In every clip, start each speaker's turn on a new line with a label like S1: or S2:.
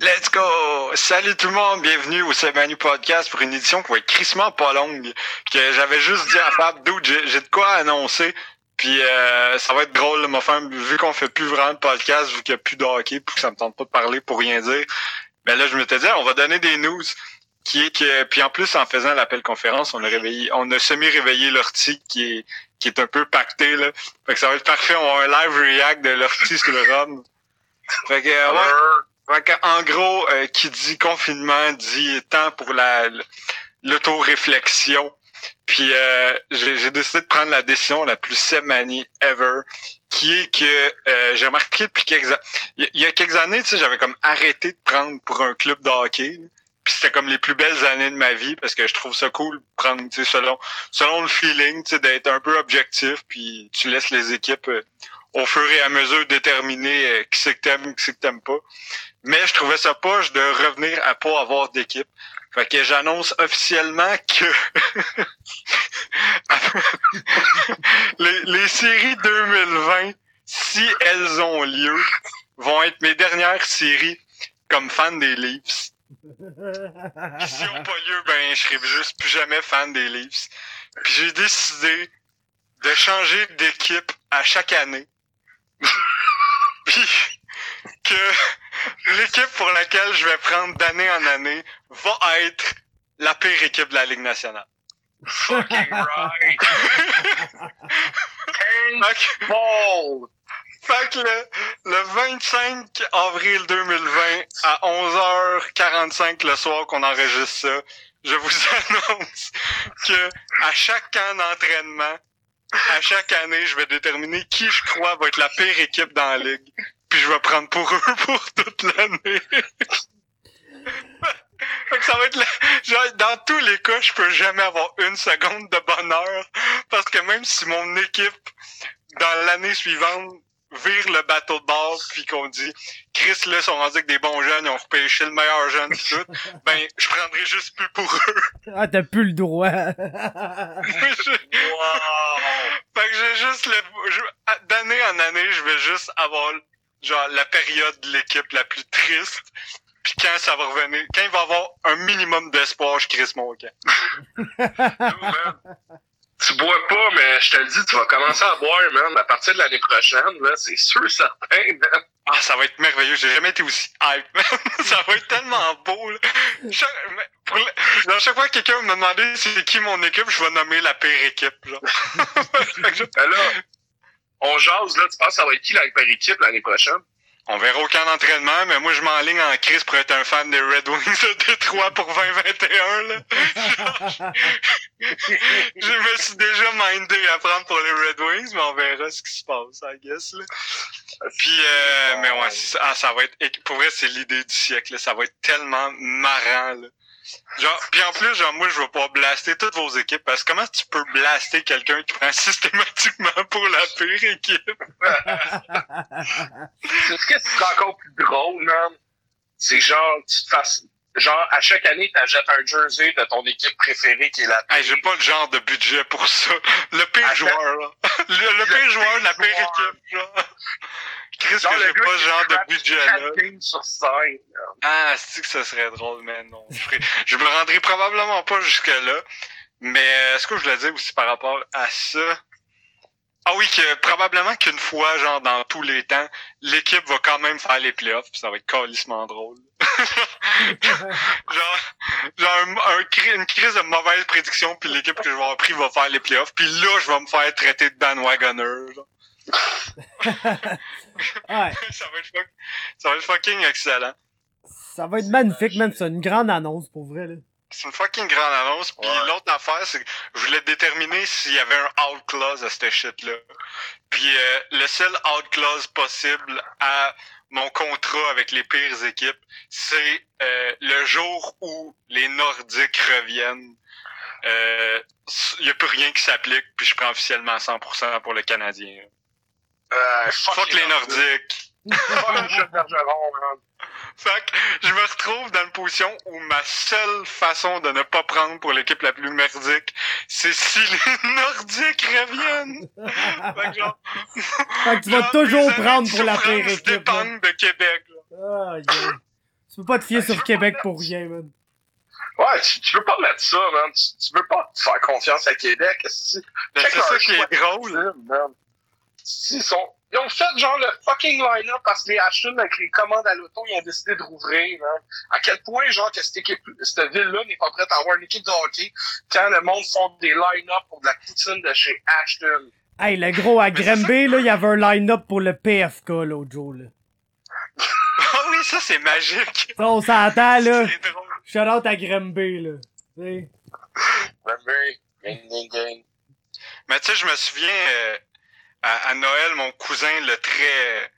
S1: Let's go! Salut tout le monde, bienvenue au Semanu Podcast pour une édition qui va être crissement pas longue. Que j'avais juste dit à Fab, dude, j'ai de quoi annoncer. Puis euh, ça va être drôle, là, ma femme, vu qu'on fait plus vraiment de podcast, vu qu'il n'y a plus de hockey, puis que ça me tente pas de parler pour rien dire. Ben là, je m'étais dit, on va donner des news. Qui est que, puis en plus, en faisant l'appel conférence, on a réveillé, on a semi-réveillé l'ortie qui est, qui est un peu pacté, là. Fait que ça va être parfait, on va un live react de l'ortie sur le run. Fait que, euh, ouais. En gros, euh, qui dit confinement dit temps pour la l'auto-réflexion. Puis euh, j'ai décidé de prendre la décision la plus semanie ever, qui est que euh, j'ai remarqué depuis quelques années, il y a- quelques années, tu sais, j'avais comme arrêté de prendre pour un club de hockey. Puis c'était comme les plus belles années de ma vie parce que je trouve ça cool prendre, tu sais, selon selon le feeling, tu sais, d'être un peu objectif, puis tu laisses les équipes euh, au fur et à mesure déterminer euh, qui c'est que t'aimes, qui c'est que t'aimes pas. Mais je trouvais ça poche de revenir à pas avoir d'équipe. Fait que j'annonce officiellement que les, les séries 2020, si elles ont lieu, vont être mes dernières séries comme fan des Leafs. Puis si elles ont pas lieu, ben je serai juste plus jamais fan des Leafs. Puis j'ai décidé de changer d'équipe à chaque année. Puis que l'équipe pour laquelle je vais prendre d'année en année va être la pire équipe de la Ligue nationale.
S2: Fucking right. Paul.
S1: Fait que le, le 25 avril 2020 à 11h45 le soir qu'on enregistre ça, je vous annonce que à chaque camp d'entraînement, à chaque année, je vais déterminer qui je crois va être la pire équipe dans la ligue. Puis je vais prendre pour eux pour toute l'année. Fait que ça va être le- genre, dans tous les cas, je peux jamais avoir une seconde de bonheur. Parce que même si mon équipe, dans l'année suivante, vire le bateau de bord, puis qu'on dit Chris là sont rendus avec des bons jeunes, ils ont repêché le meilleur jeune pis tout, ben je prendrai juste plus pour eux.
S3: Ah, t'as plus le droit.
S2: Wow.
S1: Fait que j'ai juste le je- d'année en année, je vais juste avoir genre la période de l'équipe la plus triste. Puis quand ça va revenir, quand il va y avoir un minimum d'espoir, je crisse mon camp.
S2: Man. Tu bois pas, mais je te le dis, tu vas commencer à boire, man. À partir de l'année prochaine, là, c'est sûr, certain, man.
S1: Ah, ça va être merveilleux. J'ai jamais été aussi hype. ça va être tellement beau. Là. Dans chaque fois que quelqu'un me demandait c'est qui mon équipe, je vais nommer la pire équipe. Genre.
S2: Ben là, on jase, là. Tu penses que ça va être qui la par équipe l'année prochaine?
S1: On verra aucun entraînement, mais moi je m'enligne en crise pour être un fan des Red Wings de Détroit pour 2021. Là. je me suis déjà mindé à prendre pour les Red Wings, mais on verra ce qui se passe, I guess. Là. Puis, euh, mais ouais, ah, ça va être, pour vrai, c'est l'idée du siècle. Là. Ça va être tellement marrant. Là. Genre, puis en plus, genre, moi, je vais pas blaster toutes vos équipes, parce que comment tu peux blaster quelqu'un qui prend systématiquement pour la pire équipe?
S2: C'est ce que c'est encore plus drôle, man. C'est genre, tu te fasses. Genre, à chaque année, t'achètes un jersey de ton équipe préférée qui est la
S1: Hey, j'ai pas le genre de budget pour ça. Le pire
S2: Attends.
S1: joueur, là. Le, le pire joueur de la pire équipe, genre. Chris,
S2: Genre,
S1: que j'ai pas ce genre de budget, là.
S2: sur 5.
S1: Ah, c'est que ça serait drôle, mais non. Je, ferais- je me rendrai probablement pas jusque-là. Mais euh, ce que je voulais dire aussi par rapport à ça? Ah oui, que probablement qu'une fois, genre dans tous les temps, l'équipe va quand même faire les playoffs, puis ça va être calissement drôle. genre, genre un, un cri- une crise de mauvaise prédiction, puis l'équipe que je vais avoir pris va faire les playoffs, puis là, je vais me faire traiter de bandwagoner. genre.
S3: ouais,
S1: ça, va être fuck- ça va être fucking excellent.
S3: ça va être magnifique, même. C'est une grande annonce, pour vrai, là.
S1: C'est une fucking grande annonce. Puis
S2: Ouais.
S1: l'autre affaire, c'est que je voulais déterminer s'il y avait un out clause à cette shit-là. Puis euh, le seul out clause possible à mon contrat avec les pires équipes, c'est euh, le jour où les Nordiques reviennent. Euh, Il n'y a plus rien qui s'applique, puis je prends officiellement 100% pour le Canadien.
S2: Euh,
S1: Fuck les Nordiques.
S2: Fuck Michel Bergeron, man.
S1: Fait que je me retrouve dans une position où ma seule façon de ne pas prendre pour l'équipe la plus merdique, c'est si les Nordiques reviennent. Fait que genre,
S3: Fait que tu vas
S1: genre,
S3: toujours prendre pour la pire équipe,
S1: de Québec. là.
S3: Ah, yeah. Tu peux pas te fier sur Québec pour rien, man.
S2: Ouais, tu, tu veux pas mettre ça, man. Tu, tu veux pas faire confiance à Québec. C'est
S1: Ben, c'est ça qui est drôle.
S2: Ils, sont, ils ont fait genre le fucking line-up parce que les Ashton avec les commandes à l'auto, ils ont décidé de rouvrir. Man. À quel point, genre, que cette, équipe, cette ville-là n'est pas prête à avoir une équipe de hockey quand le monde font des line-up pour de la poutine de chez Ashton?
S3: Hey, le gros, à Granby, là, il y avait un line-up pour le PFK, l'autre jour, là.
S1: Ah oui, ça c'est magique.
S3: Ça, on s'entend, là.
S1: C'est drôle.
S3: Shout out à Granby, là.
S2: Remember? Gang, gang, gang.
S1: Mais tu sais, je me souviens euh, à, à Noël, mon cousin, le très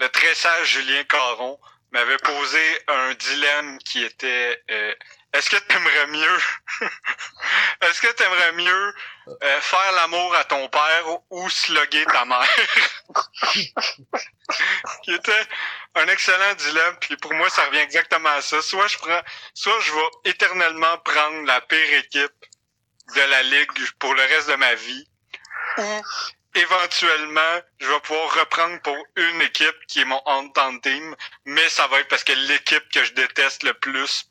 S1: le très sage Julien Caron, m'avait posé un dilemme qui était euh, est-ce que t'aimerais mieux est-ce que t'aimerais mieux euh, faire l'amour à ton père ou slugger ta mère? qui était un excellent dilemme, puis pour moi ça revient exactement à ça. Soit je prends soit je vais éternellement prendre la pire équipe de la ligue pour le reste de ma vie ou éventuellement je vais pouvoir reprendre pour une équipe qui est mon hometown team mais ça va être parce que l'équipe que je déteste le plus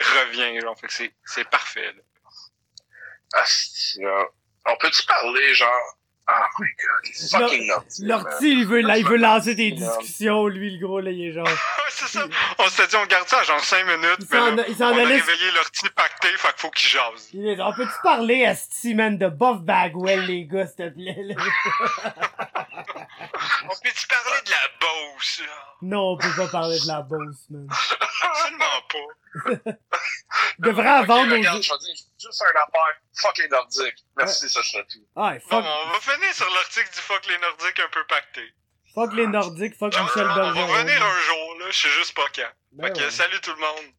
S1: revient genre c'est c'est parfait là.
S2: Ah, on peut-tu parler, genre... Ah, my god, c'est fucking nuts.
S3: L'ortie, il veut, là, il veut lancer des discussions, lui, le gros, là, il est genre.
S1: Ouais, c'est ça. On s'était dit on garde ça à genre 5 minutes
S3: Il
S1: mais
S3: s'en
S1: là,
S3: il s'en
S1: on a
S3: allait.
S1: réveillé l'ortie pacté fait qu'il faut qu'il jase.
S3: il est- On peut-tu parler à man de Buff Bagwell, les gars, s'il te plaît, là?
S1: On peut-tu parler de la Beauce? là?
S3: Non, on peut pas parler de la bosse, man.
S1: Absolument pas.
S3: Il devrait vendre
S2: regarde,
S3: aux...
S2: juste un affaire. Fuck les Nordiques. Merci, ça serait tout.
S3: Ah,
S1: Bon,
S3: fuck,
S1: on va finir sur l'article du fuck les Nordiques un peu pacté.
S3: fuck les Nordiques, fuck
S1: On
S3: Michel
S1: va
S3: Bergeron.
S1: revenir un jour, là, je sais juste pas quand.
S3: Ben
S1: Fait que
S3: ouais.
S1: salut tout le monde.